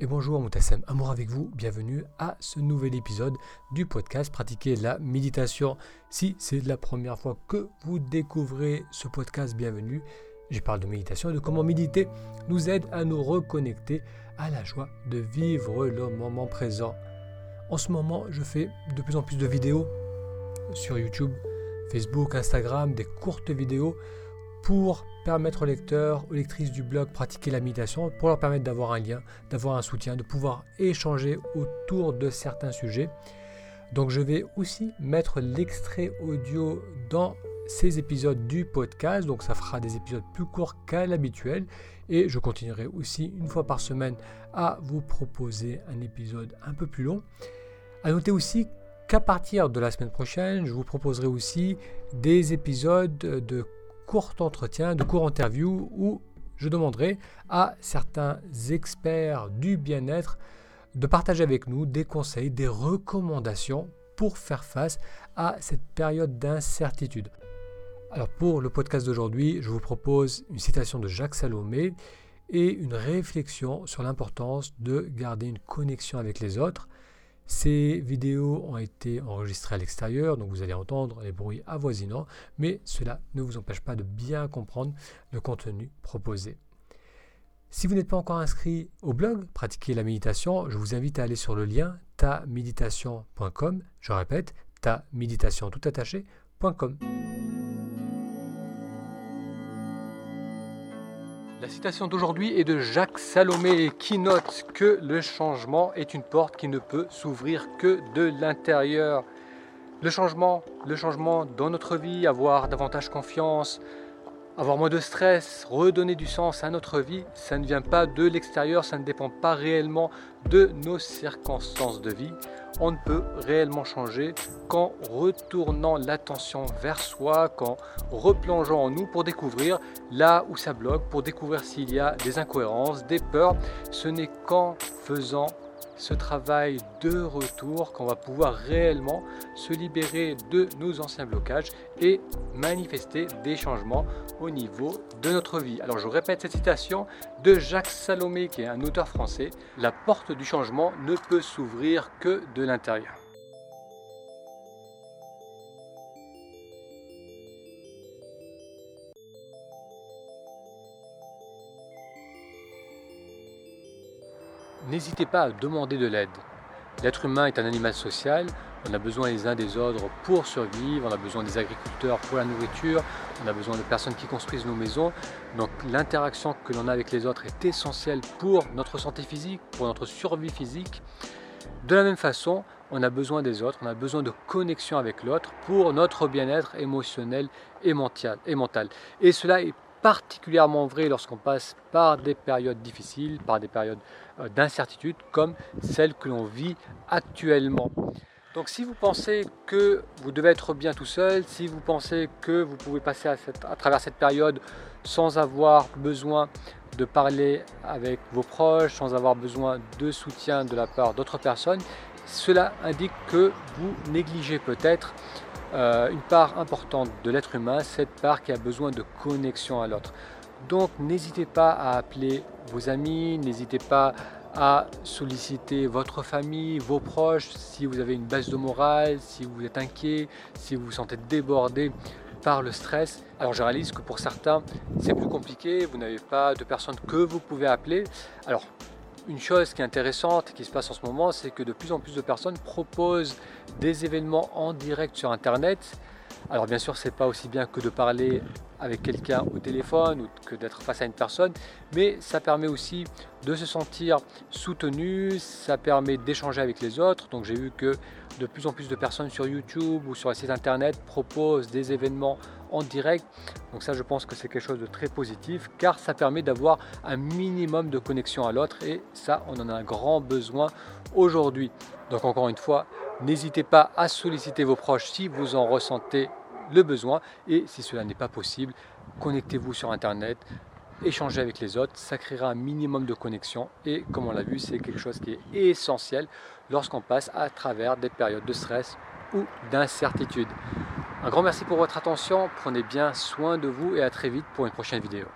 Et bonjour Moutassem, amour avec vous, bienvenue à ce nouvel épisode du podcast Pratiquer la méditation. Si c'est la première fois que vous découvrez ce podcast, bienvenue. Je parle de méditation et de comment méditer nous aide à nous reconnecter à la joie de vivre le moment présent. En ce moment, je fais de plus en plus de vidéos sur YouTube, Facebook, Instagram, des courtes vidéos pour permettre aux lecteurs, aux lectrices du blog pratiquer la méditation, pour leur permettre d'avoir un lien, d'avoir un soutien, de pouvoir échanger autour de certains sujets. Donc je vais aussi mettre l'extrait audio dans ces épisodes du podcast, donc ça fera des épisodes plus courts qu'à l'habituel, et je continuerai aussi une fois par semaine à vous proposer un épisode un peu plus long. À noter aussi qu'à partir de la semaine prochaine, je vous proposerai aussi des épisodes de court entretien, de court interview où je demanderai à certains experts du bien-être de partager avec nous des conseils, des recommandations pour faire face à cette période d'incertitude. Alors pour le podcast d'aujourd'hui, je vous propose une citation de Jacques Salomé et une réflexion sur l'importance de garder une connexion avec les autres ces vidéos ont été enregistrées à l'extérieur, donc vous allez entendre les bruits avoisinants, mais cela ne vous empêche pas de bien comprendre le contenu proposé. Si vous n'êtes pas encore inscrit au blog Pratiquer la méditation, je vous invite à aller sur le lien taméditation.com, je répète, taméditation tout attaché.com. La citation d'aujourd'hui est de Jacques Salomé qui note que le changement est une porte qui ne peut s'ouvrir que de l'intérieur. Le changement, le changement dans notre vie, avoir davantage confiance, avoir moins de stress, redonner du sens à notre vie, ça ne vient pas de l'extérieur, ça ne dépend pas réellement de nos circonstances de vie. On ne peut réellement changer qu'en retournant l'attention vers soi, qu'en replongeant en nous pour découvrir là où ça bloque, pour découvrir s'il y a des incohérences, des peurs. Ce n'est qu'en faisant ce travail de retour qu'on va pouvoir réellement se libérer de nos anciens blocages et manifester des changements au niveau de notre vie. Alors je répète cette citation de Jacques Salomé qui est un auteur français. La porte du changement ne peut s'ouvrir que de l'intérieur. N'hésitez pas à demander de l'aide. L'être humain est un animal social, on a besoin les uns des autres pour survivre, on a besoin des agriculteurs pour la nourriture, on a besoin de personnes qui construisent nos maisons. Donc l'interaction que l'on a avec les autres est essentielle pour notre santé physique, pour notre survie physique. De la même façon, on a besoin des autres, on a besoin de connexion avec l'autre pour notre bien-être émotionnel et mental. Et, cela est particulièrement vrai lorsqu'on passe par des périodes difficiles, par des périodes euh, d'incertitude comme celle que l'on vit actuellement. Donc si vous pensez que vous devez être bien tout seul, si vous pensez que vous pouvez passer à, à travers cette période sans avoir besoin de parler avec vos proches, sans avoir besoin de soutien de la part d'autres personnes, cela indique que vous négligez peut-être euh, une part importante de l'être humain, cette part qui a besoin de connexion à l'autre. Donc n'hésitez pas à appeler vos amis, n'hésitez pas à solliciter votre famille, vos proches, si vous avez une baisse de morale, si vous êtes inquiet, si vous vous sentez débordé par le stress. Alors je réalise que pour certains c'est plus compliqué, vous n'avez pas de personnes que vous pouvez appeler. Alors une chose qui est intéressante qui se passe en ce moment, c'est que de plus en plus de personnes proposent des événements en direct sur Internet. Alors bien sûr, c'est pas aussi bien que de parler avec quelqu'un au téléphone ou que d'être face à une personne, mais ça permet aussi de se sentir soutenu, ça permet d'échanger avec les autres. Donc j'ai vu que de plus en plus de personnes sur YouTube ou sur les sites internet proposent des événements en direct. Donc ça je pense que c'est quelque chose de très positif car ça permet d'avoir un minimum de connexion à l'autre et ça on en a un grand besoin aujourd'hui. Donc encore une fois, n'hésitez pas à solliciter vos proches si vous en ressentez le besoin et si cela n'est pas possible, connectez-vous sur internet, échangez avec les autres, ça créera un minimum de connexion et comme on l'a vu, c'est quelque chose qui est essentiel lorsqu'on passe à travers des périodes de stress ou d'incertitude. Un grand merci pour votre attention, prenez bien soin de vous et à très vite pour une prochaine vidéo.